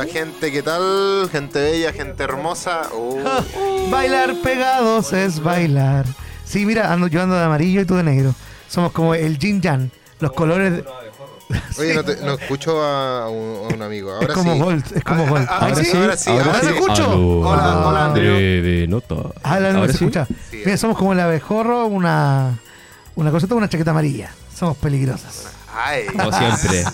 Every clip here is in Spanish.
Hola gente, ¿qué tal? Gente bella, gente hermosa. Uh, Bailar pegados es bailar. Sí, mira, ando, yo ando de amarillo y tú de negro. Somos como el yin yang. Los colores. de- Oye, no, te- no escucho a un, a un amigo. Ahora es como sí. Volt, es como Ah, Volt. ah, Ahora sí, sí, ahora sí, ahora ahora sí. escucho. Aló, Hola, hola, Andrew. De, de nota. Ah, la no ¿Ahora se sí? escucha. Sí. Mira, somos como el abejorro, una, una cosita, una chaqueta amarilla. Somos peligrosas. Ay. Como siempre.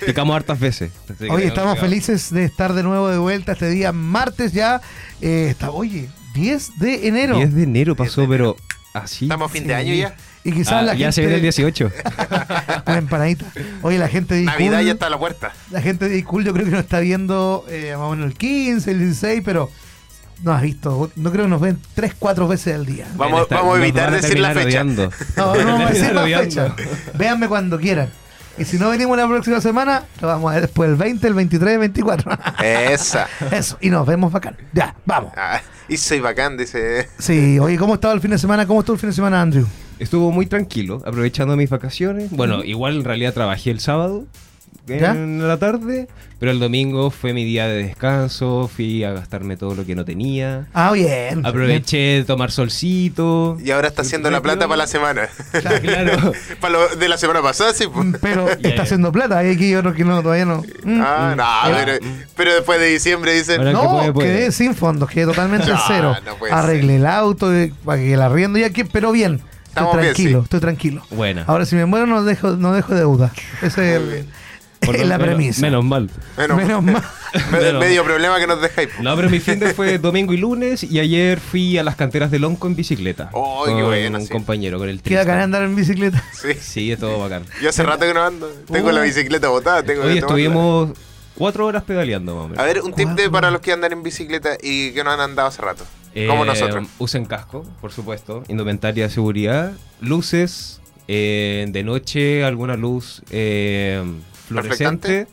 Picamos hartas veces. Tengamos estamos felices de estar de nuevo de vuelta este día martes ya. Eh, está, oye, 10 de enero. 10 de enero pasó, pero así. Estamos a fin Sí. de año ya. Y quizás Ah, la ya se gente. viene el 18. Una empanadita. Oye, la gente de Navidad Icul- ya está a la puerta. La gente de Icul yo creo que nos está viendo eh, más o menos el 15, el 16, pero no has visto. No creo que nos ven 3, 4 veces al día. Vamos, Está- vamos a evitar decir la fecha. odiando. No, no vamos a decir la fecha. Véanme cuando quieran. Y si no venimos la próxima semana, lo vamos a ver después el 20, el 23, el 24. Esa. Eso, y nos vemos bacán. Ya, vamos. Ah, y soy bacán, dice. Sí, oye, ¿cómo estaba el fin de semana? ¿Cómo estuvo el fin de semana, Andrew? Estuvo muy tranquilo, aprovechando mis vacaciones. Bueno, igual en realidad trabajé el sábado ¿Ya? en la tarde, pero el domingo fue mi día de descanso, fui a gastarme todo lo que no tenía. Ah, bien. Aproveché de tomar solcito. Y ahora está haciendo la plata para la semana. Claro. para lo de la semana pasada, sí. pues. Bien. Pero está haciendo plata. Hay aquí otro que no, todavía no. Mm. Ah, no, Ah, pero, pero después de diciembre dicen. Ahora- el que No, puede, puede. quedé sin fondos, quedé totalmente en No, cero. no Arreglé el auto, eh, para que la arriendo ya que, pero bien. Estoy Estamos bien, tranquilo, sí. estoy tranquilo. Buena. Ahora si me muero no dejo, no dejo deuda. Esa es, el- es la menos- premisa. Menos mal. Bueno, Menos mal. me- menos. medio problema que nos dejáis. No, pero mi fin de fue domingo y lunes y ayer fui a las canteras de Lonco en bicicleta. Oh, qué con bueno, un sí. compañero, con el Queda Tristan. ganar andar en bicicleta. Sí. Sí, es todo bacán. Yo hace rato que no ando. Tengo Uh. la bicicleta botada. Tengo Hoy estuvimos cuatro horas pedaleando, menos. A ver, un tip de para los que andan en bicicleta y que no han andado hace rato. Como Eh, nosotros. Usen casco, por supuesto. Indumentaria de seguridad. Luces. eh, de noche, alguna luz eh, fluorescente.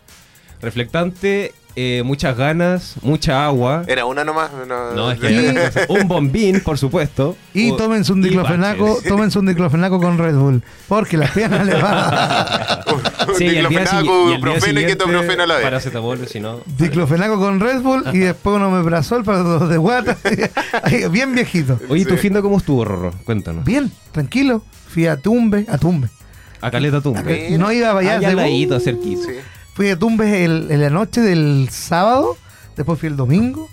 Reflectante. eh, muchas ganas. Mucha agua. Era una nomás. No, No, es que un bombín, por supuesto. Y O- tómense un diclofenaco, tómense un diclofenaco con Red Bull. Porque las piernas le van. un Sí, diclofenaco, sigui- y ketoprofeno a la vez. Paracetamol, si no. Diclofenaco con Red Bull y después un omeprazol para los de guata. Bien viejito. Oye, ¿tu Sí. fin de cómo estuvo, Rorro? Cuéntanos. Bien, tranquilo. Fui a Tumbe, a Tumbe. A Caleta Tumbe. Mira. No iba para allá. Allá al ladito, cerquita. Sí. Fui a Tumbes el- en la noche del sábado, después fui el domingo.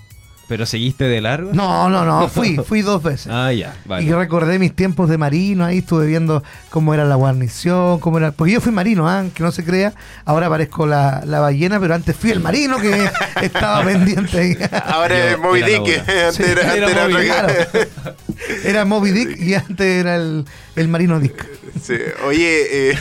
¿Pero seguiste de largo? No, no, no, fui, fui dos veces. Ah, ya, Y vale. recordé mis tiempos de marino, ahí estuve viendo cómo era la guarnición, cómo era... Porque yo fui marino, ¿ah? que no se crea, ahora parezco la, la ballena, pero antes fui el marino que estaba pendiente ahí. Ahora es Moby Dick. bola. Antes era, era antes era Moby Dick, que- Era Moby Dick y antes era el, el marino Dick. Sí, Oye, eh,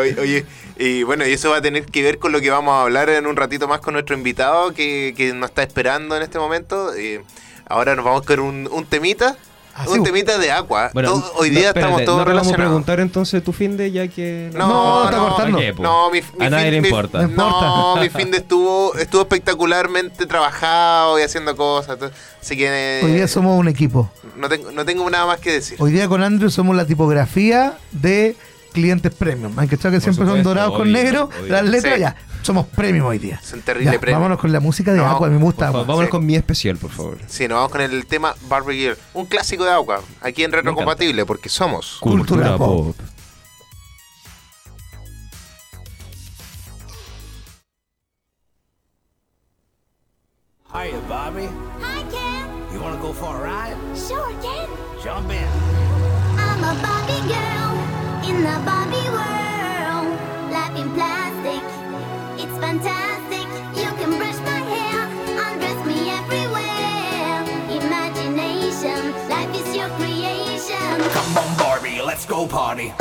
oye, oye, y bueno, y eso va a tener que ver con lo que vamos a hablar en un ratito más con nuestro invitado que, que nos está esperando en este momento. Eh, ahora nos vamos con un, un temita, Ah, un sí. temita de agua. Bueno, Todo- hoy no, día espérate, estamos todos ¿no te vamos a relacionados. preguntar entonces tu fin de ya que... No, está cortando. No, mi, mi a nadie fin- le mi- importa. No importa. No, mi fin de estuvo, estuvo espectacularmente trabajado y haciendo cosas. to- Así que eh, Hoy día somos un equipo. no, tengo, no tengo nada más que decir. Hoy día con Andrew somos la tipografía de clientes premium. Aunque que siempre son dorados con negro, obvio. las letras Sí. ya. Somos premium hoy día. Son terrible Ya, premium. vámonos con la música de No, agua, me Por gusta. favor, vámonos Sí. con mi especial, por favor. Sí, nos vamos con el tema Barbie Girl. Un clásico de agua. Aquí en Retro encanta. Compatible, porque somos. Cultura pop. Hiya, Bobby. In the Barbie world. Life in plastic, it's fantastic. You can brush my hair, undress me everywhere. Imagination, life is your creation. Come on, Barbie, let's go party.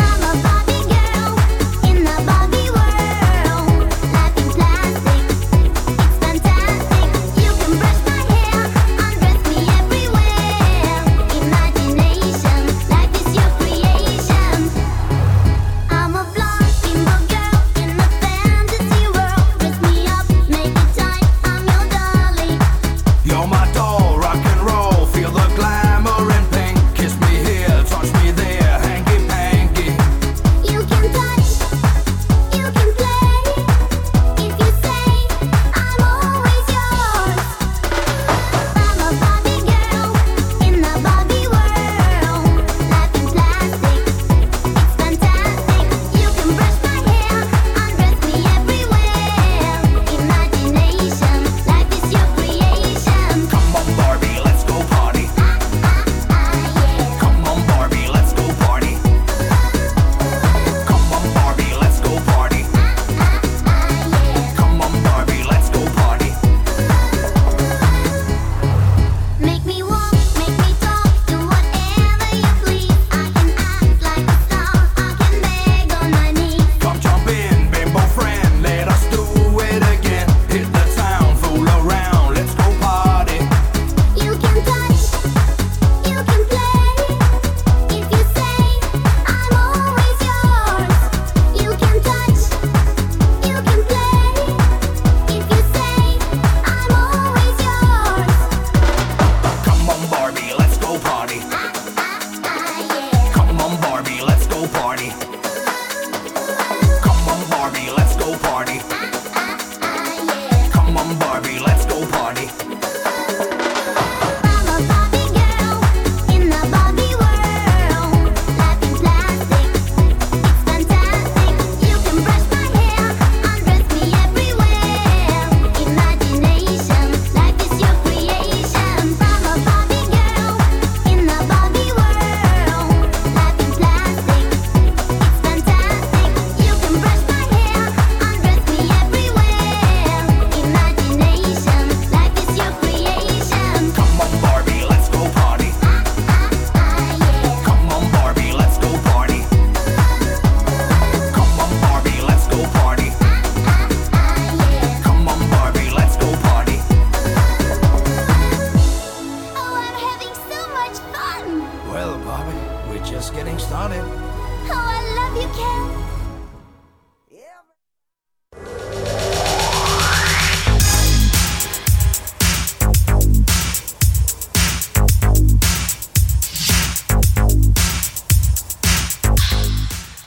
We're just getting started. Oh, I love you, Ken.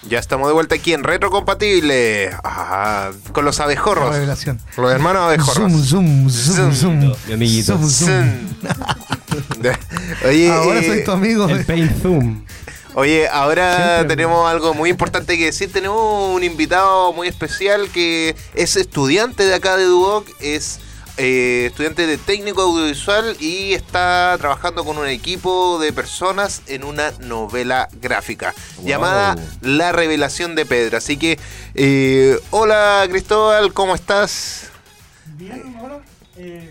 Ya estamos de vuelta aquí en Retrocompatible. Ah, con los abejorros. Revelación. Los hermanos abejorros. Zoom, zoom, zoom, zoom. zoom. Mi amiguito. Zoom, zoom. zoom. Oye, Ahora eh, soy tu amigo. El Paint Zoom. Oye, ahora Siempre. tenemos algo muy importante que decir. Tenemos un invitado muy especial que es estudiante de acá de Duoc, es eh, estudiante de técnico audiovisual y está trabajando con un equipo de personas en una novela gráfica Wow. llamada La Revelación de Pedro. Así que, eh, hola Cristóbal, ¿cómo estás? Bien, ahora, eh,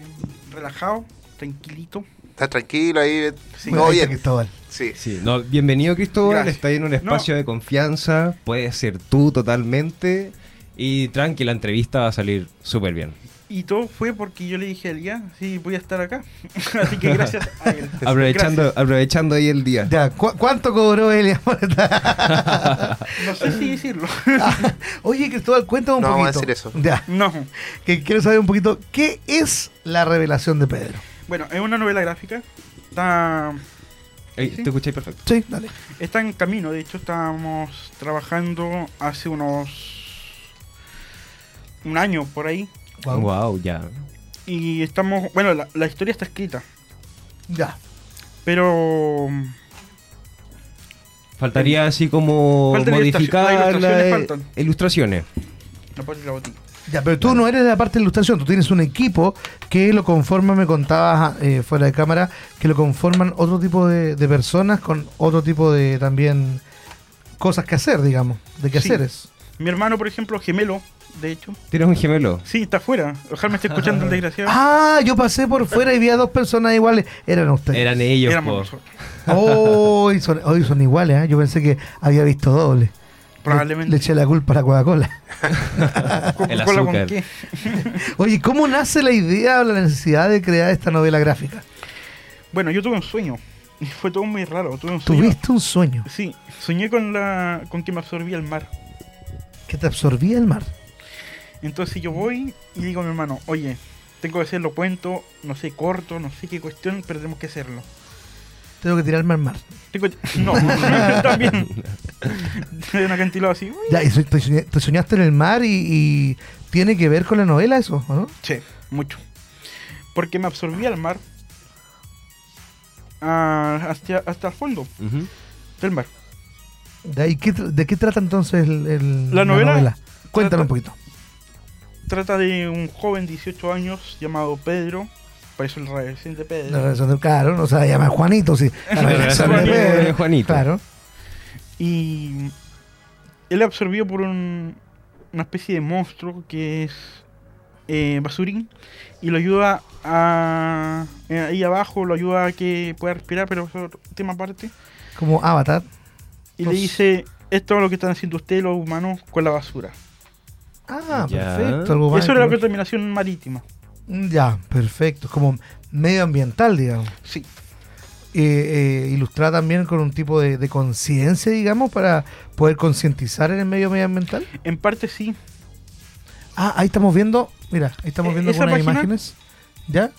relajado, tranquilito. ¿Estás tranquilo ahí? Sí. Muy Todo bien. Cristóbal. Sí. Sí, no, bienvenido Cristóbal, Gracias. está en un espacio de confianza, puedes ser tú totalmente y tranqui, la entrevista va a salir súper bien. Y todo fue porque yo le dije a Elías, sí, voy a estar acá. Así que gracias a él. Aprovechando, Gracias. aprovechando ahí el día. Ya, ¿cu- ¿cuánto cobró esta- No sé si decirlo. Oye, Cristóbal, cuéntame un No vamos a poquito. decir eso. Ya, no. que quiero saber un poquito qué es la revelación de Pedro. Bueno, es una novela gráfica. Está, Ey, Sí. Te escucháis perfecto. Sí, dale. está en camino. De hecho, estábamos trabajando hace unos. un año por ahí. Guau. Wow, ya. Y estamos. Bueno, la, la historia está escrita. Ya. Pero. Faltaría así como Falta la modificar ilustración, las ilustraciones faltan. ilustraciones. No puedo decir la botella. Ya, pero tú no eres de la parte de ilustración, tú tienes un equipo que lo conforma, me contabas eh, fuera de cámara, que lo conforman otro tipo de, de personas con otro tipo de también cosas que hacer, digamos, de qué Sí. haceres. Mi hermano, por ejemplo, gemelo, de hecho. ¿Tienes un gemelo? Sí, está afuera. Ojalá me esté escuchando el desgraciado. Ah, yo pasé por fuera y vi a dos personas iguales, eran ustedes. Eran ellos, Éramos nosotros. Hoy son, hoy son iguales, ¿eh? yo pensé que había visto doble. Probablemente. Le, le eché la culpa a la Coca-Cola. ¿Con El Coca-Cola con azúcar. qué? Oye, ¿cómo nace la idea o la necesidad de crear esta novela gráfica? Bueno, yo tuve un sueño. Y fue todo muy raro. Tuve un sueño. Tuviste un sueño Sí, soñé con la con que me absorbía el mar. que te absorbía el mar. Entonces yo voy y digo a mi hermano, oye, tengo que hacerlo cuento, no sé, corto, no sé qué cuestión, pero tenemos que hacerlo. Tengo que tirarme al mar. No, también. De un acantilado así. uy. Ya, y so- te, soñaste en el mar y, y tiene que ver con la novela eso, ¿o no? Sí, mucho. Porque me absorbía el mar ah, hasta, hasta el fondo Ujú. del mar. ¿De, ahí qué tr- ¿De qué trata entonces el- el- La novela Cuéntanos un trata- poquito. Trata de un joven de 18 años llamado Pedro, por eso el reciente La Pedro. relación de, claro, no se llama Juanito, sí. La La relación de de Pedro, Juanito. Claro. Y él es absorbido por un- una especie de monstruo que es eh, basurín y lo ayuda a. eh, ahí abajo lo ayuda a que pueda respirar, pero eso es tema aparte. Como Avatar. Y le dice: Esto es lo que están haciendo ustedes, los humanos, con la basura. Ah, Ya. perfecto. Algo eso era la que- contaminación marítima. Ya, perfecto. Como medioambiental, digamos. Sí. Eh, eh, ilustrada también con un tipo de, de conciencia, digamos, para poder concientizar en el medio medioambiental. En parte sí. Ah, ahí estamos viendo, mira, ahí estamos Eh, viendo algunas imágenes. ¿Ya?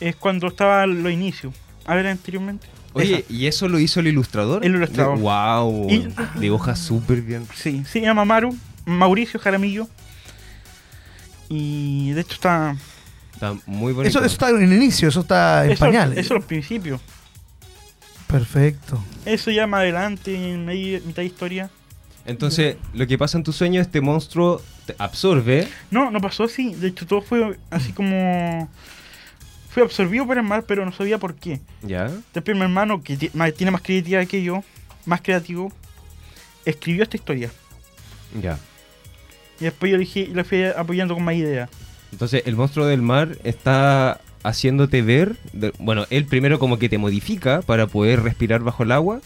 Es cuando estaba los inicios. A ver, anteriormente. Oye, Esa. ¿y eso lo hizo el ilustrador? El ilustrador. wow. Y- Dibuja súper bien. Sí, se llama Maru, Mauricio Jaramillo. Y de hecho está. Está muy bonito. Eso, eso está en el inicio, eso está en eso, pañales. eso los principios. Perfecto. Eso ya más adelante, en medio, mitad de historia. Entonces, lo que pasa en tu sueño, este monstruo te absorbe. No, no pasó así. De hecho, todo fue así como. Fue absorbido por el mar, pero no sabía por qué. ¿Ya? Después mi hermano, que tiene más creatividad que yo, más creativo, escribió esta historia. Ya. Y después yo dije, le fui apoyando con más ideas. Entonces, el monstruo del mar está haciéndote ver. de- bueno, él primero como que te modifica para poder respirar bajo el agua.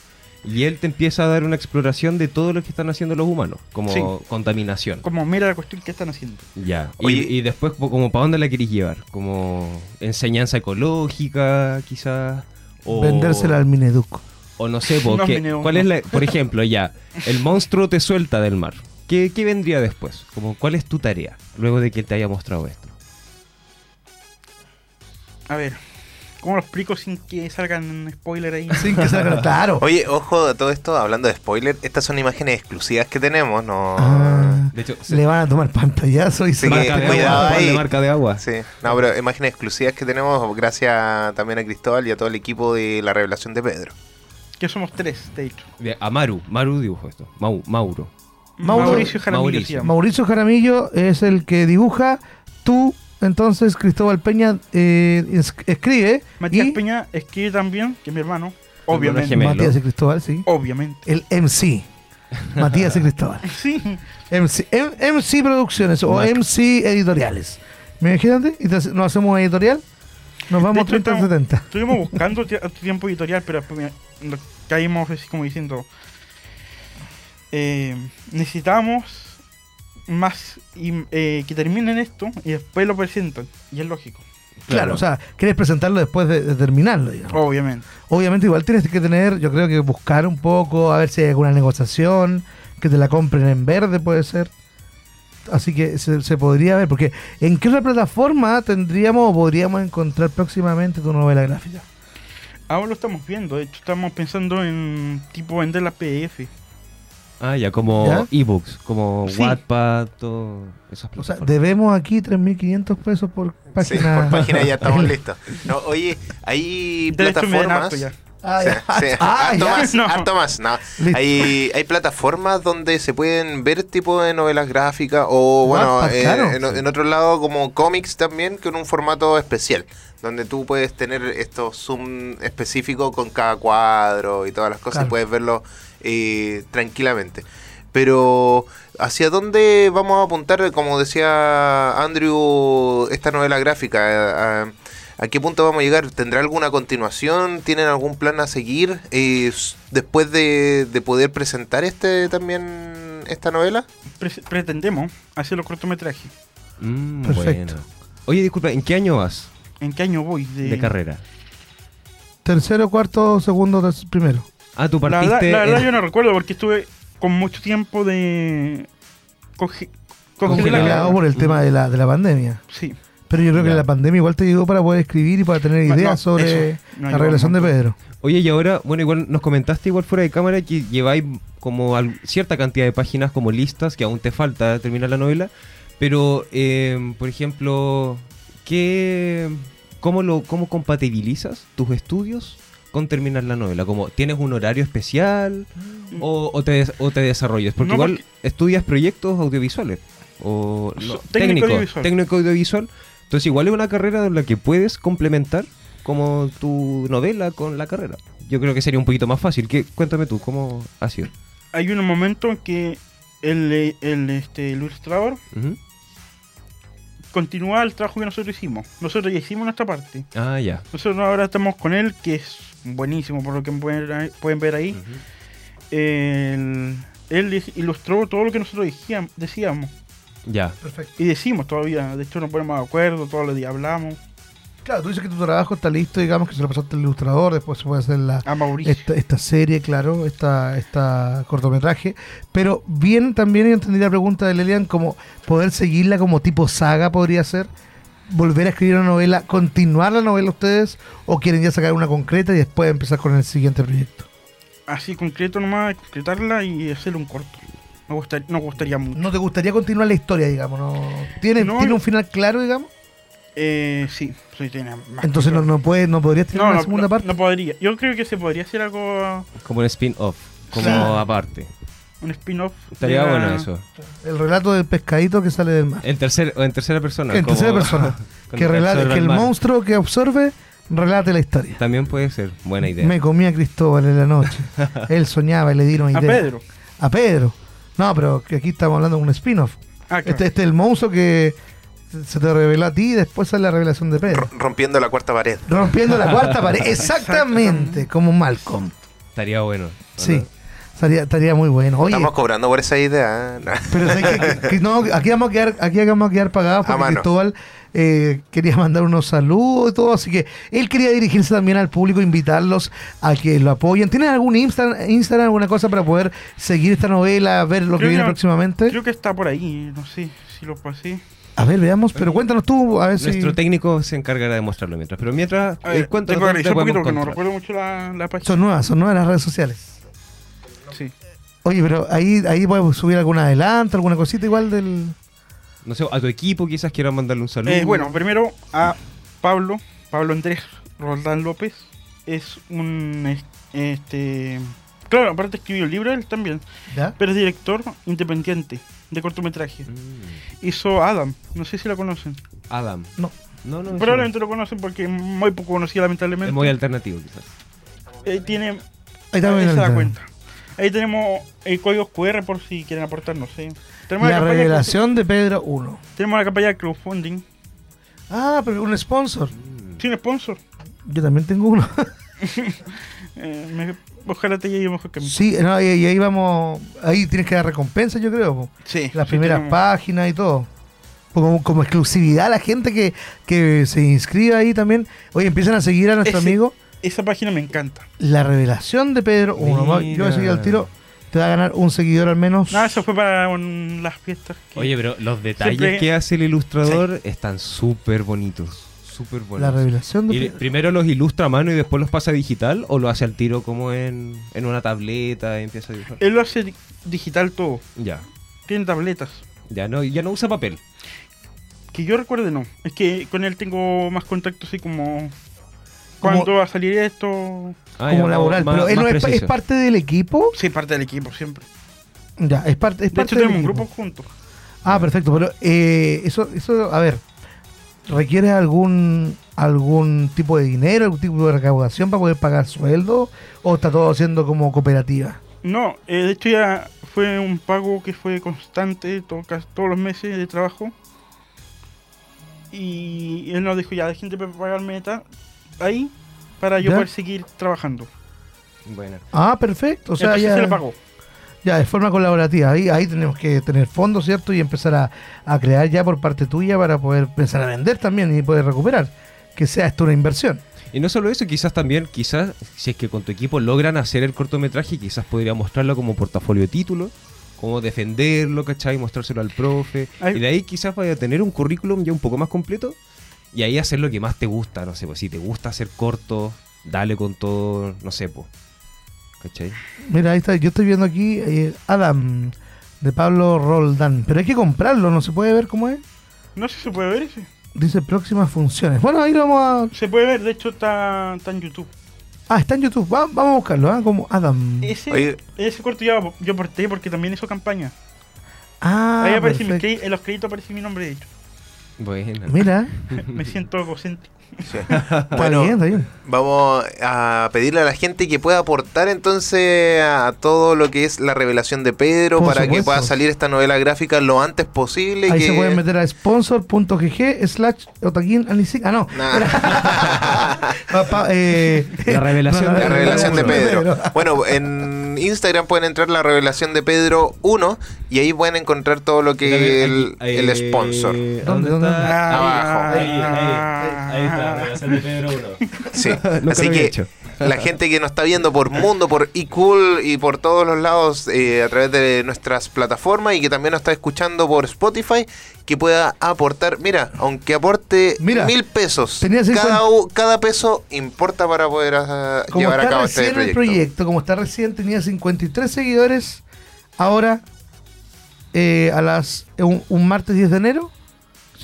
Y él te empieza a dar una exploración de todo lo que están haciendo los humanos, como Sí. contaminación. Como mira la cuestión que están haciendo. Ya. Y- Oye- y, después, po- como para dónde la querés llevar? Como enseñanza ecológica, quizás. O, Vendérsela al Mineduc. O no sé, po, No, ¿cuál es la, por ejemplo, ya, el monstruo te suelta del mar. ¿Qué, qué vendría después? Como, ¿Cuál es tu tarea luego de que él te haya mostrado esto? A ver, ¿Cómo lo explico sin que salgan spoiler ahí? Sin que salga claro. Oye, ojo a todo esto, hablando de spoiler, estas son imágenes exclusivas que tenemos, no... Ah, De hecho, le van a tomar pantallazo y Sí, se marca de cuidado agua, ahí. de marca de agua. Sí, no, pero imágenes exclusivas que tenemos gracias también a Cristóbal y a todo el equipo de la revelación de Pedro. Que somos tres, de hecho. A Maru, Maru dibujó esto. Mau- Mauro. Mauro- Mauricio Jaramillo Mauricio. Mauricio Jaramillo es el que dibuja. Tú, entonces, Cristóbal Peña, eh, es- escribe. Matías y Peña escribe también, que es mi hermano. Obviamente. Matías y Cristóbal, sí. Obviamente. El MC. Matías y Cristóbal. Sí. MC, M- MC Producciones o Mac. MC Editoriales. ¿Me imagínate? Y entonces nos hacemos editorial. Nos vamos hecho, 30 estamos- 70. Estuvimos buscando ti- tiempo editorial, pero después caímos así como diciendo. Eh, necesitamos más y, eh, que terminen esto y después lo presentan. Y es lógico, Claro, o sea, quieres presentarlo después de, de terminarlo, digamos. obviamente. Obviamente igual tienes que tener, yo creo que buscar un poco, a ver si hay alguna negociación, que te la compren en verde puede ser. Así que se, se podría ver, porque ¿en qué otra plataforma tendríamos o podríamos encontrar próximamente tu novela gráfica? Ahora lo estamos viendo, de hecho estamos pensando en tipo vender la PDF. Ah, ya, como ebooks, como Sí. Wattpad, todo esas O sea, debemos aquí 3.500 pesos por Sí, página. por página ya estamos listos. No, oye, hay De plataformas... Ah, Sí, sí, Ah, harto más, No. harto más, no. Hay, hay plataformas donde se pueden ver tipo de novelas gráficas o bueno, Wattpad, eh, claro. en, en otro lado como cómics también con un formato especial, donde tú puedes tener estos zoom específicos con cada cuadro y todas las cosas Claro. y puedes verlo eh, tranquilamente. Pero ¿hacia dónde vamos a apuntar, como decía Andrew, esta novela gráfica? ¿A, a qué punto vamos a llegar? ¿Tendrá alguna continuación? ¿Tienen algún plan a seguir eh, después de, de poder presentar este también esta novela? Pre- pretendemos hacer los cortometrajes. Mm, Perfecto. bueno. Oye, disculpa, ¿en qué año vas ¿En qué año voy? De, de carrera? Tercero, cuarto, segundo, primero. Ah, tú La verdad, partiste... la verdad en- yo no recuerdo porque estuve con mucho tiempo de... Conge- congelado. Por el tema de la, de la pandemia. Sí. Pero yo creo Ya. que la pandemia igual te llegó para poder escribir y para tener ideas no, sobre. No, la igual revelación de. Pedro. Oye, y ahora, bueno, igual nos comentaste igual fuera de cámara que lleváis como al- cierta cantidad de páginas como listas, que aún te falta terminar la novela, pero, eh, por ejemplo, ¿qué, cómo, lo, ¿cómo compatibilizas tus estudios con terminar la novela? Como, ¿Tienes un horario especial o, o te, o te desarrollas? Porque No, igual porque- estudias proyectos audiovisuales o no, técnico técnico, audiovisual. técnico audiovisual. Entonces igual es una carrera en la que puedes complementar como tu novela con la carrera. Yo creo que sería un poquito más fácil. ¿Qué, cuéntame tú, ¿cómo ha sido? Hay un momento en que el, eh, el, este, ilustrador Ujú. continúa el trabajo que nosotros hicimos. Nosotros ya hicimos nuestra parte. Ah, ya. Nosotros ahora estamos con él, que es buenísimo por lo que pueden, ver ahí- pueden ver ahí. El- él ilustró todo lo que nosotros decíam- decíamos. Ya. Perfecto. Y decimos todavía. De hecho, nos ponemos de acuerdo, todos los días hablamos. Claro, tú dices que tu trabajo está listo, digamos que se lo pasaste al ilustrador, después se puede hacer la, esta, esta serie, claro, esta, esta cortometraje. Pero bien también entendí la pregunta de Lelian, como poder seguirla como tipo saga podría ser. Volver a escribir una novela, continuar la novela ustedes, o quieren ya sacar una concreta y después empezar con el siguiente proyecto. Así concreto nomás, concretarla y hacerle un corto. Me gustaría, nos gustaría mucho. ¿No te gustaría continuar la historia, digamos? ¿no? ¿Tiene, No, ¿tiene un final claro, digamos? Eh, sí, sí, tiene más Entonces no, no, puede, no podrías tener no, una no, segunda no- parte. no podría. Yo creo que se podría hacer algo, Como un spin-off. Como aparte. Un spin-off. Estaría bueno eso. El relato del pescadito que sale del mar. En, tercer, o en tercera persona. En como- tercera persona. con que, el relate, absorbe que al el mar. monstruo que absorbe relate la historia. También puede ser. Buena idea. Me comí a Cristóbal en la noche. Él soñaba y le dieron A idea. Pedro. A Pedro. No, pero que aquí estamos hablando de un spin-off. Ah, claro. Este, este es el monstruo que se te reveló a ti y después sale la revelación de Pedro. R- rompiendo la cuarta pared. Rompiendo la cuarta pared. Exactamente, como Malcolm. Estaría bueno. ¿o Sí. no? Estaría, estaría muy bueno. Oye, Estamos cobrando por esa idea. ¿eh? No. pero ¿sabes qué? Que- que no, aquí vamos a quedar, aquí vamos a quedar pagados porque mano. Cristóbal eh, quería mandar unos saludos y todo, así que él quería dirigirse también al público, invitarlos a que lo apoyen. ¿Tienen algún Insta- Instagram, alguna cosa para poder seguir esta novela, ver lo que viene que- próximamente? Creo que está por ahí, no sé si lo pasé. A ver, veamos, pero cuéntanos tú, a ver si... Nuestro técnico se encargará de mostrarlo mientras. Pero mientras, A ver, eh, cuéntanos tengo que un poquito porque no recuerdo mucho la, la página. Son nuevas, son nuevas las redes sociales. Sí. Oye, pero ahí, ahí podemos subir algún adelanto, alguna cosita igual del... No sé, a tu equipo quizás quieran mandarle un saludo. Eh, bueno, primero a Pablo, Pablo Andrés Roldán López. Es un. es- Este. Claro, aparte escribió el libro él también. ¿Ya? Pero es director independiente de cortometraje. Mm, Hizo Adam, no sé si lo conocen. Adam. No. No, no. Probablemente lo conocen porque muy poco conocía, Es lamentablemente. muy alternativo quizás. Eh, tiene. Ahí está ahí bien se da cuenta. Ahí tenemos el códigos QR por si quieren aportar, no sé. Tenemos La de revelación de Pedro 1. crowd- Tenemos la campaña de crowdfunding. Ah, pero un sponsor. Sin sponsor. Yo también tengo uno. Eh, me- ojalá te llegue mejor que mí. sí, no, y, y ahí vamos... Ahí tienes que dar recompensa, yo creo. po. Sí. Las sí primeras tenemos. páginas y todo. Como, como exclusividad a la gente que, que se inscribe ahí también. Oye, empiezan a seguir a nuestro Ese- amigo. Esa página me encanta. La revelación de Pedro 1. Yo voy a seguir al tiro. Te va a ganar un seguidor al menos. No, eso fue para un- las fiestas. que- Oye, pero los detalles Siempre- que hace el ilustrador están súper bonitos. Súper la bonitos. revelación de Y Pedro. primero los ilustra a mano y después los pasa a digital o lo hace al tiro como en, en una tableta y empieza a dibujar. Él lo hace di- digital todo. Ya. Tiene tabletas. Ya no, ya no usa papel. Que yo recuerde, no. Es que con él tengo más contacto así como. Como- ¿Cuándo va a salir esto? Ah, como ya, laboral. más- pero él no es, es parte del equipo. Sí, parte del equipo siempre. Ya, es parte, es De parte hecho, del tenemos un grupo juntos. Ah, perfecto. Pero eh, eso, eso, a ver, ¿requiere algún algún tipo de dinero, algún tipo de recaudación para poder pagar sueldo? ¿O está todo haciendo como cooperativa? No, eh, de hecho ya fue un pago que fue constante to- casi todos los meses de trabajo. Y él nos dijo, ya, dejen de pagarme ta- ahí para yo ¿Ya? poder seguir trabajando. Bueno. Ah, perfecto. O sea, Entonces ya, se le pagó. ya de forma colaborativa. Ahí, ahí tenemos que tener fondos, ¿cierto? Y empezar a, a crear ya por parte tuya para poder empezar a vender también y poder recuperar. Que sea esto una inversión. Y no solo eso, quizás también, quizás, si es que con tu equipo logran hacer el cortometraje, quizás podría mostrarlo como portafolio de título, como defenderlo, ¿cachai? Mostrárselo al profe. Ay. Y de ahí quizás vaya a tener un currículum ya un poco más completo y ahí hacer lo que más te gusta, no sé, pues si te gusta hacer cortos, dale con todo, no sé, pues. ¿Cachai? Mira, ahí está. Yo estoy viendo aquí eh, Adam de Pablo Roldán. Pero hay que comprarlo, ¿no se puede ver cómo es? No sé si se puede ver ese. Dice próximas funciones. Bueno, ahí lo vamos a. Se puede ver, de hecho está, está en YouTube. Ah, está en YouTube. Va- vamos a buscarlo, ¿ah? Como Adam. Ese, Oye. ese corto ya yo aporté porque también hizo campaña. Ah, Ahí aparece mi en los créditos aparece mi nombre de hecho. Bueno. Mira, Me siento egocéntrico. Sí. está Bueno, bien, está bien. Vamos a pedirle a la gente que pueda aportar entonces a todo lo que es la revelación de Pedro Por para que pueda salir esta novela gráfica lo antes posible. Ahí que... se pueden meter a sponsor.gg slash otaquín. Ah, no. Nah. Eh, La revelación no, no, La no, revelación de Pedro. Bueno, en Instagram pueden entrar la revelación de Pedro 1 y ahí pueden encontrar todo lo que el, Aquí, el sponsor. ¿Dónde, dónde? está? Abajo. Ahí, ahí, ahí, ahí está, revelación de Pedro 1. Sí. Así que hecho. la gente que nos está viendo por Mundo, por eCool y por todos los lados eh, a través de nuestras plataformas y que también nos está escuchando por Spotify, que pueda aportar, mira, aunque aporte Mira, mil pesos, cada, 50 u- cada peso importa para poder ah, Como llevar a cabo recién este el proyecto. proyecto, como está recién, tenía 53 seguidores. Ahora, eh, a las un, un martes 10 de enero,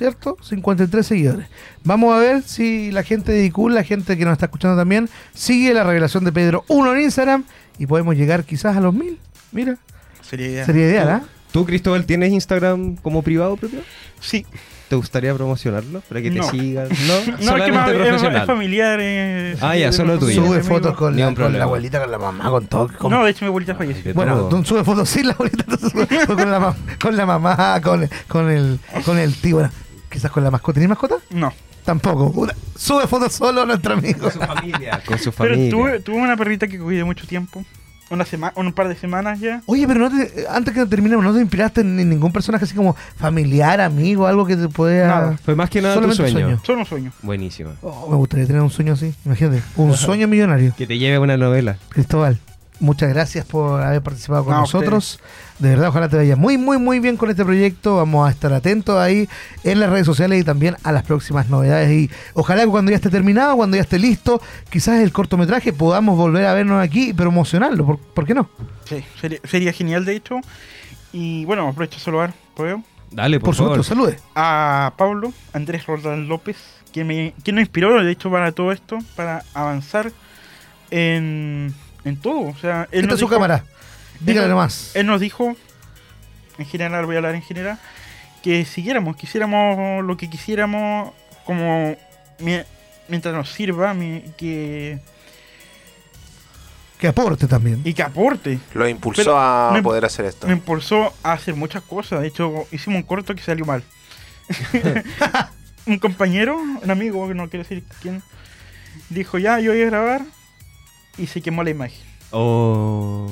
¿cierto? 53 seguidores. Vamos a ver si la gente de IQ, la gente que nos está escuchando también, sigue la revelación de Pedro 1 en Instagram y podemos llegar quizás a los mil. Mira, Sería ideal. sería ideal, ¿ah? ¿Tú, Cristóbal, tienes Instagram como privado propio? Sí. ¿Te gustaría promocionarlo para que No. te sigan? No, No, es que solamente más- es, profesional. es familiar. eh, Ah, ya, solo tuyo. Sube fotos con la, con abuelita, con la mamá, con todo. con- No, de hecho mi abuelita falleció. Bueno, tú sube fotos sin la abuelita, sube con, la con la mamá, con, con, el, con el tío. Bueno, quizás con la mascota. ¿Tienes mascota? No. Tampoco. Una- sube fotos solo a nuestro amigo. Con su familia. Con su Pero familia. tuve, tuve una perrita que cuidé mucho tiempo. Una semana, un par de semanas ya. Oye, pero no te- antes que terminemos, ¿no te inspiraste en ningún personaje así como familiar, amigo, algo que te pueda... Nada. Fue más que nada tu Solamente sueño. sueño. Solo un sueño. Buenísimo. Oh, me gustaría tener un sueño así, imagínate. Un sueño millonario, Que te lleve a una novela. Cristóbal. Muchas gracias por haber participado con No, nosotros. De verdad, ojalá te vaya muy, muy, muy bien con este proyecto. Vamos a estar atentos ahí en las redes sociales y también a las próximas novedades. Y ojalá que cuando ya esté terminado, cuando ya esté listo, quizás el cortometraje podamos volver a vernos aquí y promocionarlo. ¿Por, por qué no? Sí, sería, sería genial de hecho. Y bueno, aprovecho a saludar, ¿puedo? Dale, por, Por favor. supuesto, salude. A Pablo, Andrés Roldán López, que me, que nos inspiró de hecho para todo esto, para avanzar en, en todo. O sea, él Esta es su dijo- cámara. Dígale él- nomás. Él nos dijo, en general, voy a hablar en general, que siguiéramos, quisiéramos lo que quisiéramos, como mi- mientras nos sirva, mi- que, Que aporte también. y que aporte. Lo impulsó Pero a me- poder hacer esto. Me impulsó a hacer muchas cosas. De hecho, hicimos un corto que salió mal. un compañero, un amigo, que no quiero decir quién, dijo ya, yo voy a grabar y se quemó la imagen. Oh.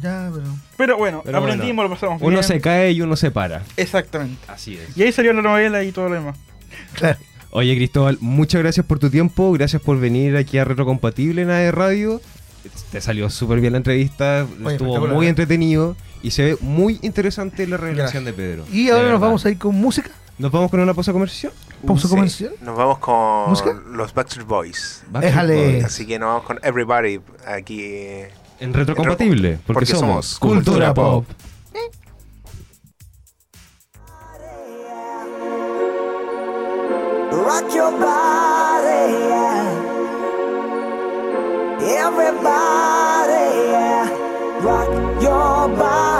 Ya, pero. Pero bueno, Pero aprendimos, bueno, lo pasamos Uno se cae y uno se para. Exactamente. Así es. Y ahí salió la novela y todo lo demás. Claro. Oye, Cristóbal, muchas gracias por tu tiempo. Gracias por venir aquí a Retrocompatible en AE Radio. Te salió súper bien la entrevista. Estuvo muy entretenido. Y se ve muy interesante la revelación de Pedro. Y ahora nos vamos a ir con música. ¿Nos vamos con una pausa comercial? Pausa Sí, comercial. Nos vamos con ¿Música? los Backstreet Boys. Déjale. Boys. Así que nos vamos con Everybody aquí. En Retrocompatible. Porque, Porque somos somos Cultura Pop. Rock your body, yeah. Everybody, yeah. Rock your body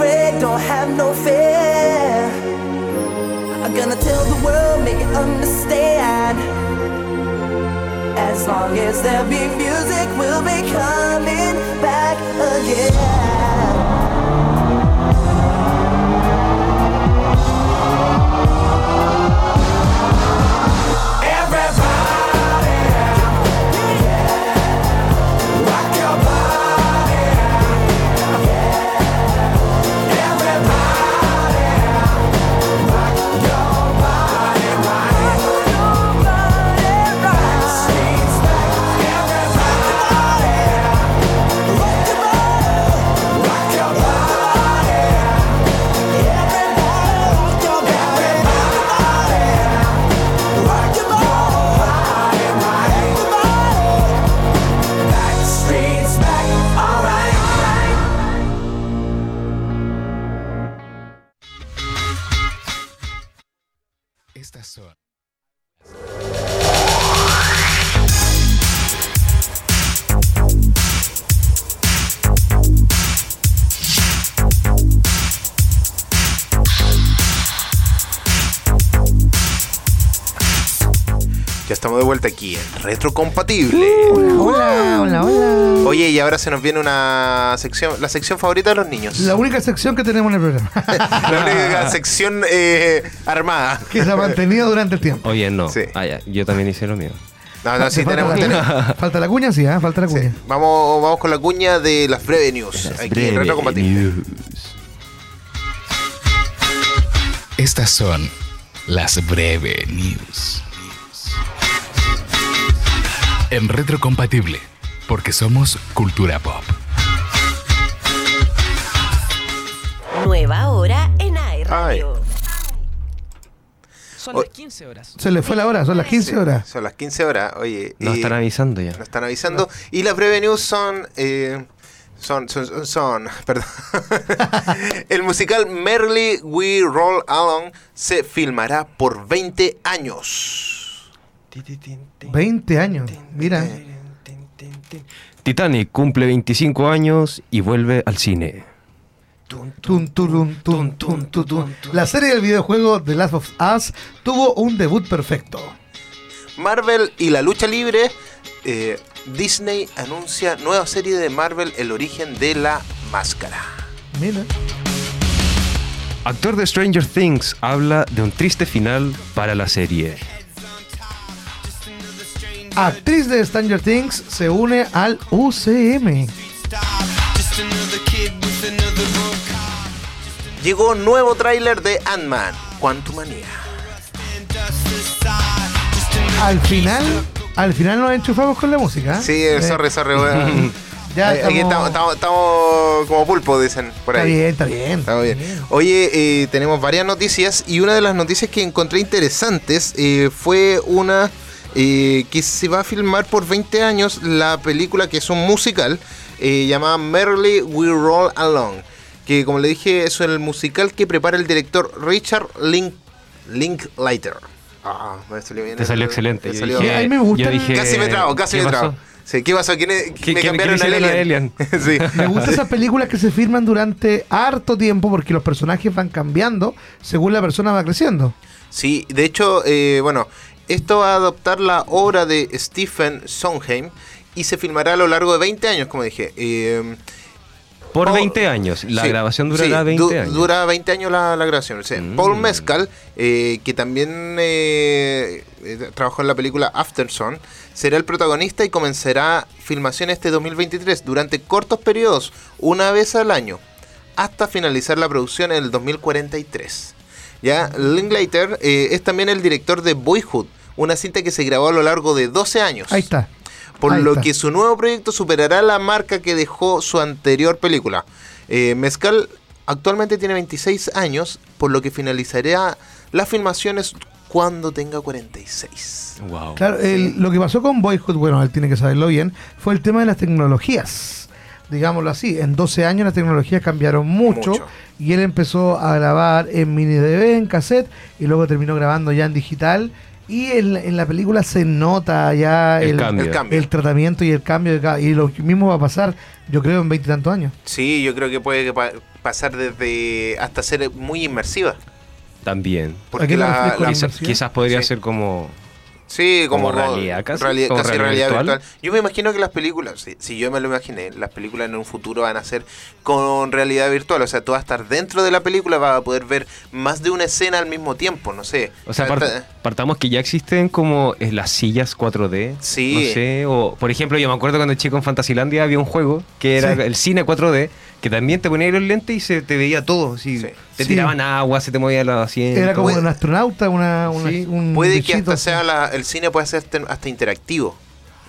Afraid, don't have no fear. I'm gonna tell the world, make it understand. As long as there be music, we'll be coming back again de vuelta aquí en Retrocompatible. Hola, hola, hola. Oye, y ahora se nos viene una sección, la sección favorita de los niños. La única sección que tenemos en el programa. La única sección eh, armada. que se ha mantenido durante el tiempo. Oye, no. Sí. Ah, ya, Yo también hice lo mío. No, no, sí falta, tenemos, la, tenemos- falta la cuña, sí, ¿eh? falta la sí. cuña. Vamos, vamos con la cuña de las breve news. aquí en Retrocompatible. Estas son las breve news. En retrocompatible, porque somos cultura pop. Nueva hora en AE Radio. Son las 15 horas. Se le fue la hora, son las 15 horas. Son las 15 horas. Oye, Nos están avisando ya. nos están avisando. Y las breve news son. eh, son, son, son, son- perdón. El musical Merrily We Roll Along se filmará por 20 años. 20 años, mira. Titanic cumple 25 años y vuelve al cine. La serie del videojuego The Last of Us tuvo un debut perfecto. Marvel y la lucha libre. eh, Disney anuncia nueva serie de Marvel, El origen de la máscara. Mira. Actor de Stranger Things habla de un triste final para la serie. Actriz de Stranger Things se une al UCM. Llegó nuevo tráiler de Ant-Man, Quantumania. Al final, al final nos enchufamos con la música. ¿eh? Sí, eh, sorry, sorry, weón. Ya Aquí estamos- estamos, estamos- estamos como pulpo, dicen por Está ahí. bien, está bien. Está bien. Oye, eh, tenemos varias noticias y una de las noticias que encontré interesantes eh, fue una eh, que se va a filmar por 20 años la película que es un musical eh, llamada Merrily We Roll Along. Que como le dije es el musical que prepara el director Richard Link, Linklater. Ah, me salió bien. Te salió el- excelente. me Yo salió- dije- A mí me gusta yo el- dije, Casi me trago, casi ¿qué me trago. Sí, ¿Qué pasó? ¿Quién es- ¿Qué- me cambiaron hicieron alien? al sí. Me gustan esas películas que se firman durante harto tiempo porque los personajes van cambiando según la persona va creciendo. Sí, de hecho, eh, bueno, esto va a adoptar la obra de Stephen Sondheim y se filmará a lo largo de 20 años, como dije. Eh, Por Paul- 20 años. La sí, grabación durará sí, 20 du- años. Dura 20 años la, la grabación. Mm. Paul Mescal, eh, que también eh, eh, trabajó en la película Afterson, será el protagonista y comenzará filmación este 2023 durante cortos periodos, una vez al año, hasta finalizar la producción en el 2043. Ya, Linklater eh, es también el director de Boyhood, una cinta que se grabó a lo largo de 12 años. Ahí está. Por Ahí lo está. que su nuevo proyecto superará la marca que dejó su anterior película. Eh, Mezcal actualmente tiene 26 años, por lo que finalizará las filmaciones cuando tenga 46. Wow. Claro, el- lo que pasó con Boyhood, bueno, él tiene que saberlo bien, fue el tema de las tecnologías. Digámoslo así, en 12 años las tecnologías cambiaron mucho, Mucho. y él empezó a grabar en mini DV, en cassette, y luego terminó grabando ya en digital. Y en, la- en la película se nota ya El el, cambio. El cambio. el tratamiento y el cambio. De cada- y lo mismo va a pasar, yo creo, en veintitantos años. Sí, yo creo que puede que pa- pasar desde hasta ser muy inmersiva. También. Porque la, la- Quizá- inmersiva? quizás podría Sí. ser como... Sí, como, Como realidad casi, reali- como casi realidad realidad virtual. virtual. Yo me imagino que las películas, si, si yo me lo imaginé, las películas en un futuro van a ser con realidad virtual. O sea, tú vas a estar dentro de la película, vas a poder ver más de una escena al mismo tiempo, no sé. O sea, part- partamos que ya existen como eh, las sillas 4D. Sí. No sé, o por ejemplo, yo me acuerdo cuando chico en Fantasilandia había un juego que era Sí. el cine 4D, que también te ponía los lentes y se te veía todo. así, Sí. Te Sí. tiraban agua, se te movía la asiento. Era como puede- un astronauta, una, una- Sí. un Puede que hasta sea la- el cine puede ser hasta interactivo.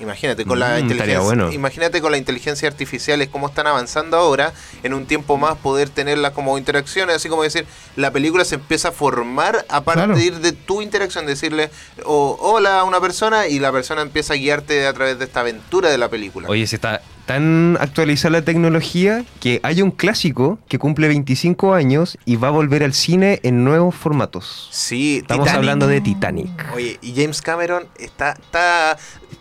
Imagínate con la Mm, inteligencia, bueno. imagínate con la inteligencia artificial, es cómo están avanzando ahora, en un tiempo más poder tenerlas como interacciones, así como decir, la película se empieza a formar a partir de tu interacción, decirle o hola a una persona y la persona empieza a guiarte a través de esta aventura de la película. Oye, se está tan actualizada la tecnología que hay un clásico que cumple 25 años y va a volver al cine en nuevos formatos. sí, Estamos Titanic. hablando de Titanic. Oye, y James Cameron está, está.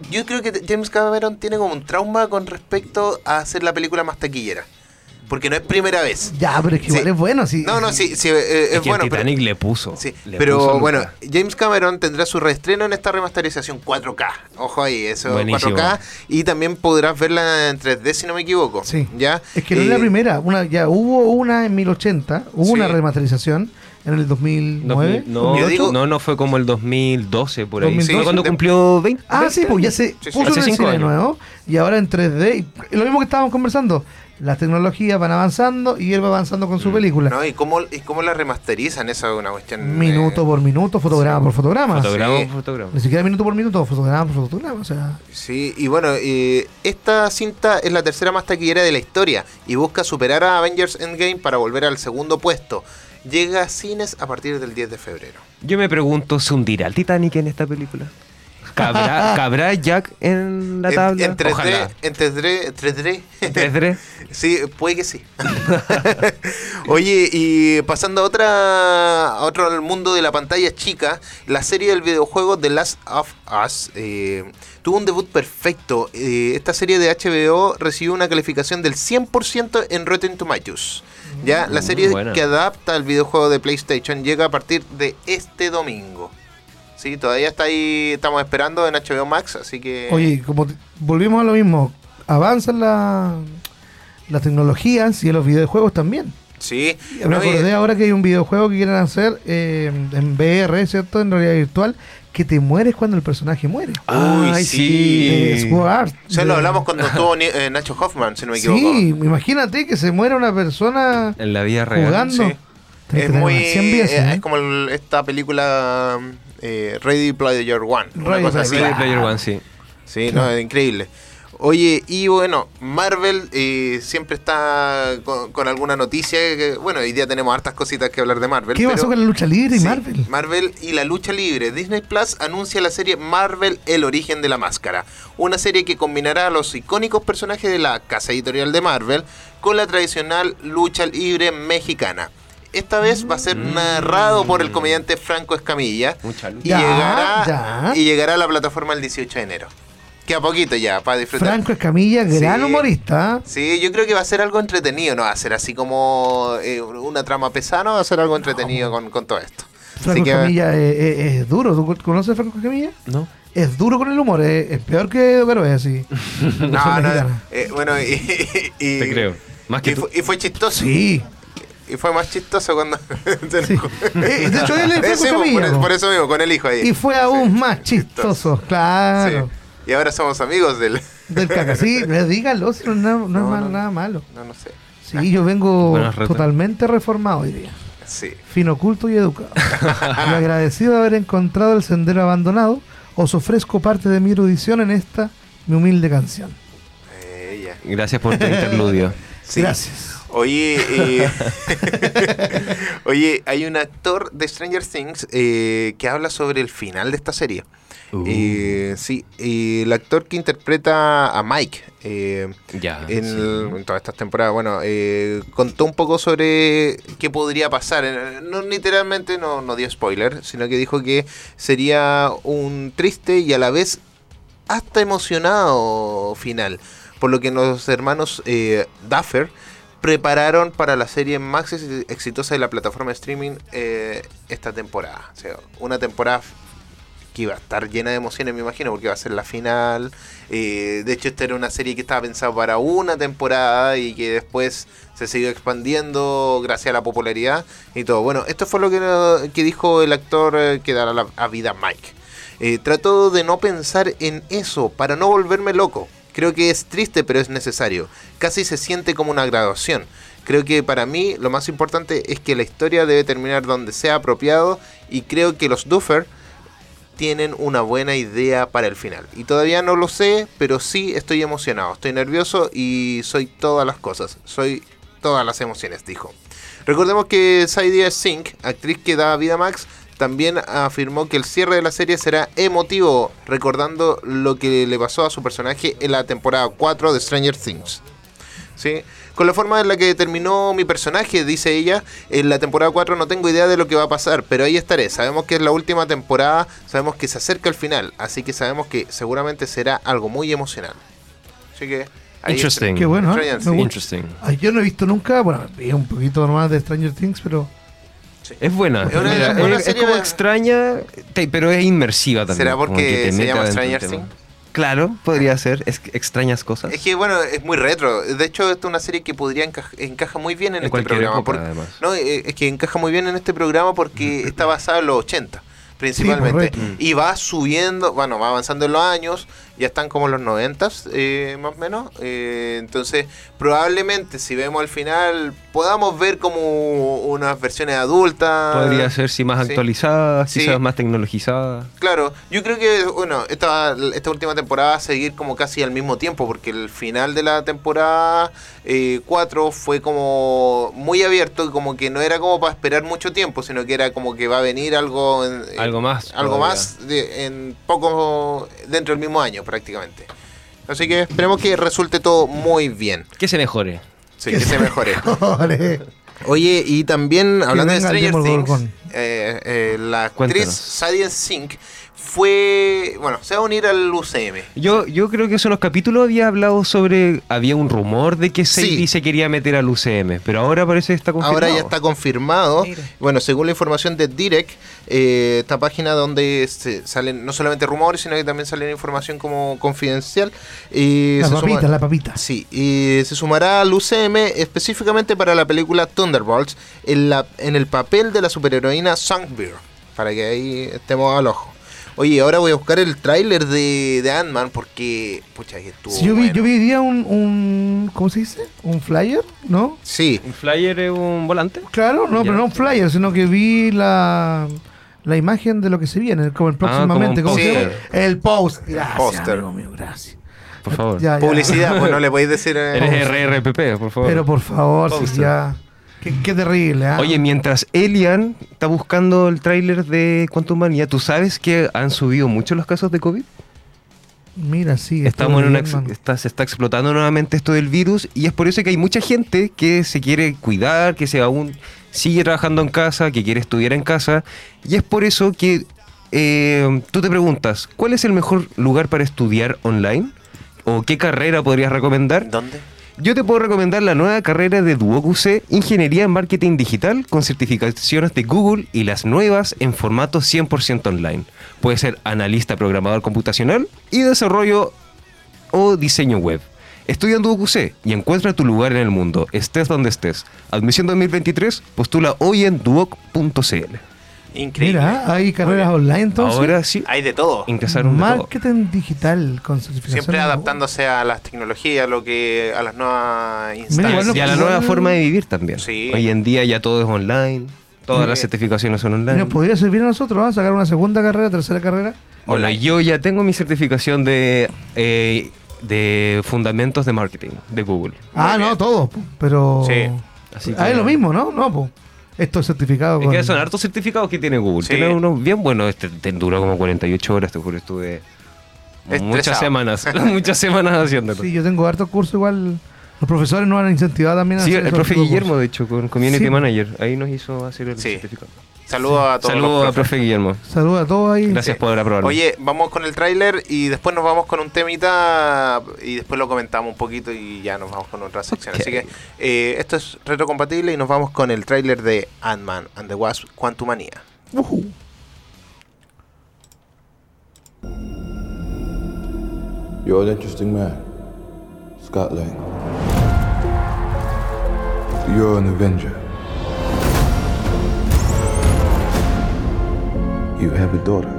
Yo creo que James Cameron tiene como un trauma con respecto a hacer la película más taquillera. Porque no es primera vez. Ya, pero es que igual Sí. es bueno. Sí, No, no, sí, sí, eh, es, Es que bueno. el pero- Titanic le puso. Sí, le pero puso bueno. James Cameron tendrá su reestreno en esta remasterización 4K. Ojo ahí, eso Buenísimo. 4K. Y también podrás verla en 3D si no me equivoco. Sí. ¿Ya? Es que no es la Eh, primera. Una, ya hubo una en 1080, hubo una Sí. remasterización en el 2009. 2000 no, 2008. Yo digo- no, no fue como el 2012 por ahí. 2012. Fue cuando De- cumplió 20. Ah, sí, pues ya se Sí, sí. puso en el cine años. nuevo y ahora en 3D. Y lo mismo que estábamos conversando. Las tecnologías van avanzando y él va avanzando con su película. Mm. No, ¿y cómo, ¿y cómo la remasterizan? Eso es una cuestión. Minuto eh, por minuto, fotograma por fotograma. Fotograma Sí. por fotograma. Ni siquiera minuto por minuto, fotograma por fotograma. O sea, Sí, y bueno, eh, esta cinta es la tercera más taquillera de la historia y busca superar a Avengers Endgame para volver al segundo puesto. Llega a cines a partir del 10 de febrero. Yo me pregunto, ¿se hundirá el Titanic en esta película? ¿Cabrá, ¿cabrá Jack en la tabla? En, 3D, Ojalá. en 3D, 3D. ¿En 3D? Sí, puede que sí. Oye, y pasando a otra a otro mundo de la pantalla chica, la serie del videojuego The Last of Us eh, tuvo un debut perfecto. Eh, esta serie de HBO recibió una calificación del 100% en Rotten Tomatoes. Ya, la serie que adapta al videojuego de PlayStation llega a partir de este domingo. Sí, todavía está ahí, estamos esperando en HBO Max, así que... oye, como volvimos a lo mismo, avanzan la- las tecnologías y en los videojuegos también. Sí, Me no, y- acordé ahora que hay un videojuego que quieren hacer eh, en VR, ¿cierto? En realidad virtual, que te mueres cuando el personaje muere. Uy, Ay, sí. Sword Art. Se lo de- hablamos cuando estuvo eh, Nacho Hoffman, si no me equivoco. Sí, imagínate que se muera una persona En la vida real. jugando. sí. Es muy. unas 100 vidas, eh, ¿eh? Es como el- esta película eh, Ready Player One. una Ready cosa. Player One, sí. Sí, no, es increíble. Oye, y bueno, Marvel eh, siempre está con, con alguna noticia. Que, bueno, hoy día tenemos hartas cositas que hablar de Marvel. ¿Qué pasó pero- con la lucha libre y Sí, Marvel? Marvel y la lucha libre. Disney Plus anuncia la serie Marvel El origen de la máscara. Una serie que combinará a los icónicos personajes de la casa editorial de Marvel con la tradicional lucha libre mexicana. Esta vez va a ser narrado por el comediante Franco Escamilla Mucha lucha. y, Ya, llegará, ya. y llegará a la plataforma el 18 de enero. Queda poquito ya para disfrutar. Franco Escamilla, gran Sí. humorista. Sí, yo creo que va a ser algo entretenido, no va a ser así como eh, una trama pesada, no va a ser algo entretenido con, con todo esto. Franco que- Escamilla es, es- es duro. ¿Tú conoces a Franco Escamilla? ¿No? Es duro con el humor, es, es peor que pero es así. No, no, eh, bueno, y, y- Te creo. Más que y tú. fue, y fue chistoso. Sí. Y fue más chistoso cuando. se sí. Eh, de hecho, él es Eh, Franco sí, por, eso mismo, con el hijo ahí. Y fue aún más chistoso, claro. Sí. Y ahora somos amigos del. Del caca, sí, si no, no, no es no. nada malo. No, no sé. Sí, yo vengo totalmente reformado hoy día. Sí. Fino, culto y educado. y agradecido de haber encontrado el sendero abandonado, os ofrezco parte de mi erudición en esta, mi humilde canción. Gracias por tu interludio. Sí. Gracias. Oye, eh, oye, hay un actor de Stranger Things eh, que habla sobre el final de esta serie. Uh. Eh, sí, el actor que interpreta a Mike eh, Ya. en, sí. en todas estas temporadas, bueno, eh, contó un poco sobre qué podría pasar. No literalmente no, no dio spoiler, sino que dijo que sería un triste y a la vez hasta emocionado final. Por lo que los hermanos eh, Duffer prepararon para la serie más ex- exitosa de la plataforma de streaming eh, esta temporada. O sea, una temporada que iba a estar llena de emociones, me imagino, porque va a ser la final. Eh, de hecho, esta era una serie que estaba pensada para una temporada y que después se siguió expandiendo gracias a la popularidad y todo. Bueno, esto fue lo que, dijo el actor eh, que dará la, a vida Mike. Eh, trato de no pensar en eso para no volverme loco. Creo que es triste, pero es necesario. Casi se siente como una graduación. Creo que para mí lo más importante es que la historia debe terminar donde sea apropiado y creo que los Duffer tienen una buena idea para el final. Y todavía no lo sé, pero sí estoy emocionado, estoy nervioso y soy todas las cosas, soy todas las emociones, dijo. Recordemos que Sadie Sink, actriz que da vida a Max, también afirmó que el cierre de la serie será emotivo, recordando lo que le pasó a su personaje en la temporada 4 de Stranger Things. ¿sí? Con la forma en la que terminó mi personaje, dice ella, en la temporada 4 no tengo idea de lo que va a pasar, pero ahí estaré. Sabemos que es la última temporada, sabemos que se acerca el final, así que sabemos que seguramente será algo muy emocional. Así que Ahí Interesting. Qué bueno, ¿eh? Stranger Things. Interesting. Ay, yo no he visto nunca, bueno, vi un poquito nomás de Stranger Things, pero Es buena. Es una- Mira, es una es, es serie como de- extraña, pero es inmersiva también. ¿Será porque se llama Stranger. Things? Claro, podría ser. Es extrañas cosas. Es que bueno, es muy retro. De hecho, esta es una serie que podría encaja, encaja muy bien en, En este programa. época, por- además. no, eh, es que encaja muy bien en este programa porque está basado en los 80 principalmente. y va subiendo, bueno, va avanzando en los años, ya están como los 90 eh, más o menos. eh, entonces, probablemente si vemos al final, podamos ver como unas versiones adultas. Podría ser, sí, más Sí. actualizadas, Sí. quizás más tecnologizadas. Claro, yo creo que, bueno, esta, esta última temporada va a seguir como casi al mismo tiempo, porque el final de la temporada 4 fue como muy abierto y como que no era como para esperar mucho tiempo, sino que era como que va a venir algo... en- en- Algo más, Algo todavía. más de- en poco, dentro del mismo año prácticamente. Así que esperemos que resulte todo muy bien. Que se mejore. Sí, que se mejore. Oye, y también hablando de Stranger Things, eh, eh, la actriz. Sadie Sink fue, bueno, se va a unir al UCM. Yo, yo creo que eso en los capítulos había hablado sobre. Había un rumor de que Sí. Sadie se quería meter al UCM, pero ahora parece que está confirmado. Ahora ya está confirmado. Mira. Bueno, según la información de Direct, eh, esta página donde se salen no solamente rumores, sino que también sale información como confidencial. y la se papita, suma- la papita. Sí, y se sumará al UCM específicamente para la película Thunderbolts en, la, en el papel de la superheroína Songbird, para que ahí estemos al ojo. Oye, ahora voy a buscar el tráiler de, de Ant-Man porque, pucha, que estuvo Sí, yo, vi, bueno. yo vi hoy día un, un. ¿Cómo se dice? ¿Un flyer? ¿No? Sí, ¿Un flyer es un volante? Claro, no, Ya. pero no un flyer, sino que vi la, la imagen de lo que se viene, como el próximamente. Ah, como ¿Cómo se llama? El post. Gracias, Póster. amigo mío, gracias. Por favor. Ya, ya. publicidad, pues no le podéis decir... eh, Eres RRPP, por favor. Pero por favor, si Póster. ya. Qué, qué terrible, ¿ah? Oye, mientras Elian está buscando el tráiler de Quantum Manía, ¿tú sabes que han subido mucho los casos de COVID? Mira, sí. Estamos en una está, se está explotando nuevamente esto del virus y es por eso que hay mucha gente que se quiere cuidar, que se aún sigue trabajando en casa, que quiere estudiar en casa y es por eso que eh, tú te preguntas, ¿cuál es el mejor lugar para estudiar online? ¿O qué carrera podrías recomendar? ¿Dónde? Yo te puedo recomendar la nueva carrera de Duoc UC, Ingeniería en Marketing Digital, con certificaciones de Google y las nuevas en formato 100% online. Puede ser analista programador computacional y desarrollo o diseño web. Estudia en Duoc UC y encuentra tu lugar en el mundo, estés donde estés. Admisión 2023, postula hoy en duoc.cl. Increíble. Mira, hay carreras online entonces. Ahora sí, Hay de todo. ingresaron de todo. Marketing digital con certificación. Siempre adaptándose a las tecnologías, a lo que a las nuevas instancias. y a la nueva forma de vivir también. Sí. Hoy en día ya todo es online, todas las Sí. certificaciones son online. nos podría servir a nosotros, ¿ah? Sacar una segunda carrera, tercera carrera. Hola, yo ya tengo mi certificación de, eh, de fundamentos de marketing de Google. ah, no, todos, pero. Sí. Así Ah, es lo mismo, ¿no? No, pues. Esto es certificado Es con. que son hartos certificados que tiene Google. Sí. Tiene unos bien buenos. Este te duró como 48 horas, te juro, estuve muchas semanas, muchas semanas haciéndolo. Sí, yo tengo hartos cursos igual. Los profesores nos han incentivado también a Sí, hacer el profe Guillermo, cursos. de hecho, con Community Sí. Manager, ahí nos hizo hacer el Sí. certificado. Saludos a todos Saludos profes. profe Guillermo. Saludos a todos ahí. Gracias por aprobarlo. Oye, vamos con el tráiler y después nos vamos con un temita y después lo comentamos un poquito y ya nos vamos con otra sección. Así que eh, esto es retrocompatible y nos vamos con el tráiler de Ant-Man and the Wasp Quantumania. Ujú. You're an interesting man, Scott Lang. You're an Avenger. You have a daughter.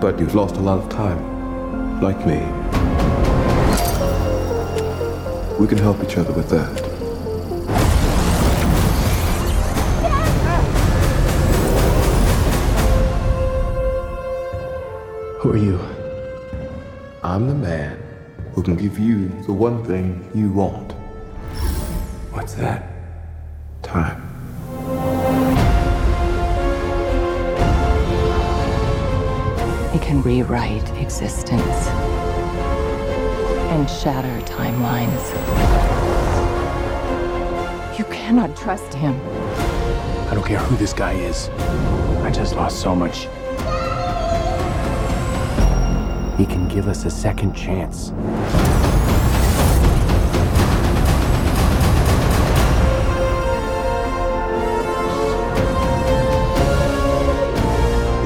But you've lost a lot of time, like me. We can help each other with that. Who are you? I'm the man who can give you the one thing you want. What's that? Time. It can rewrite existence and shatter timelines. You cannot trust him. I don't care who this guy is. I just lost so much. He can give us a second chance.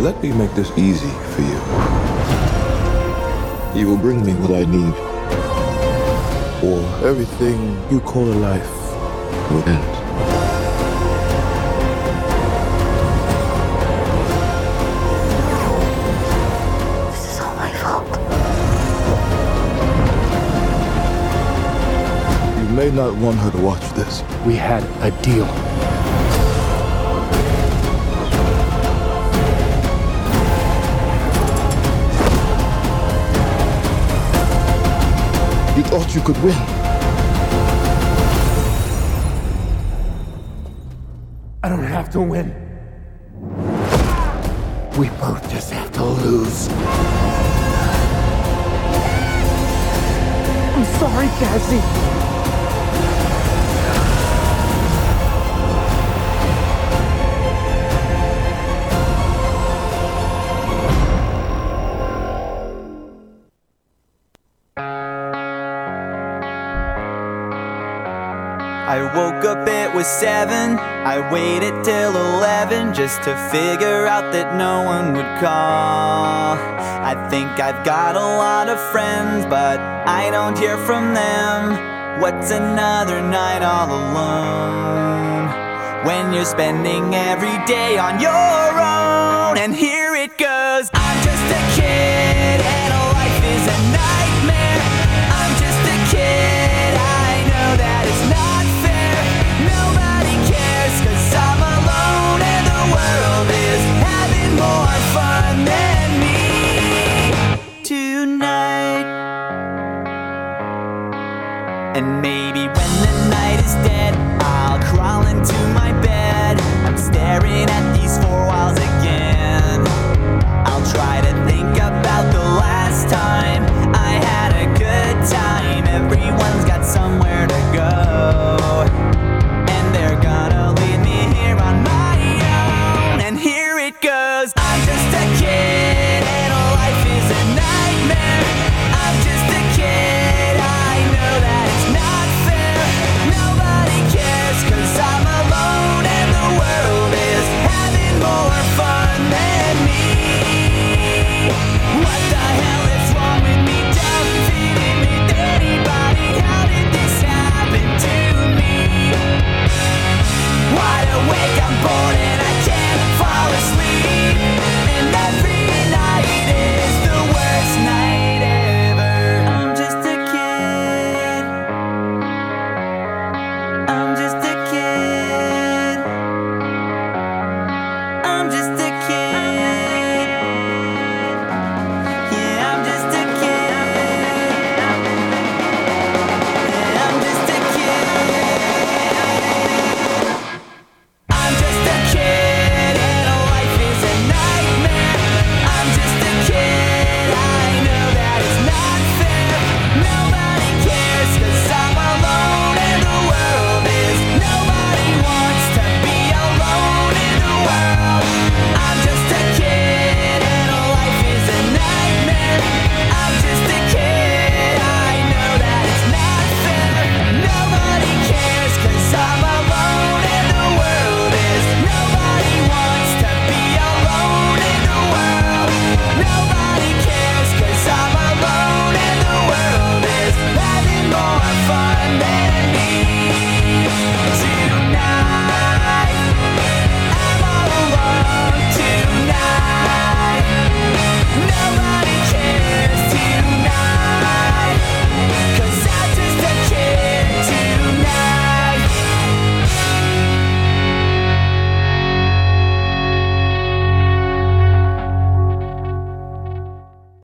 Let me make this easy for you. You will bring me what I need, or everything you call a life will end. This is all my fault. You may not want her to watch this. We had a deal. Thought you could win. I don't have to win. We both just have to lose. I'm sorry, Cassie. Was seven. I waited till eleven just to figure out that no one would call. I think I've got a lot of friends, but I don't hear from them. What's another night all alone? When you're spending every day on your own, and here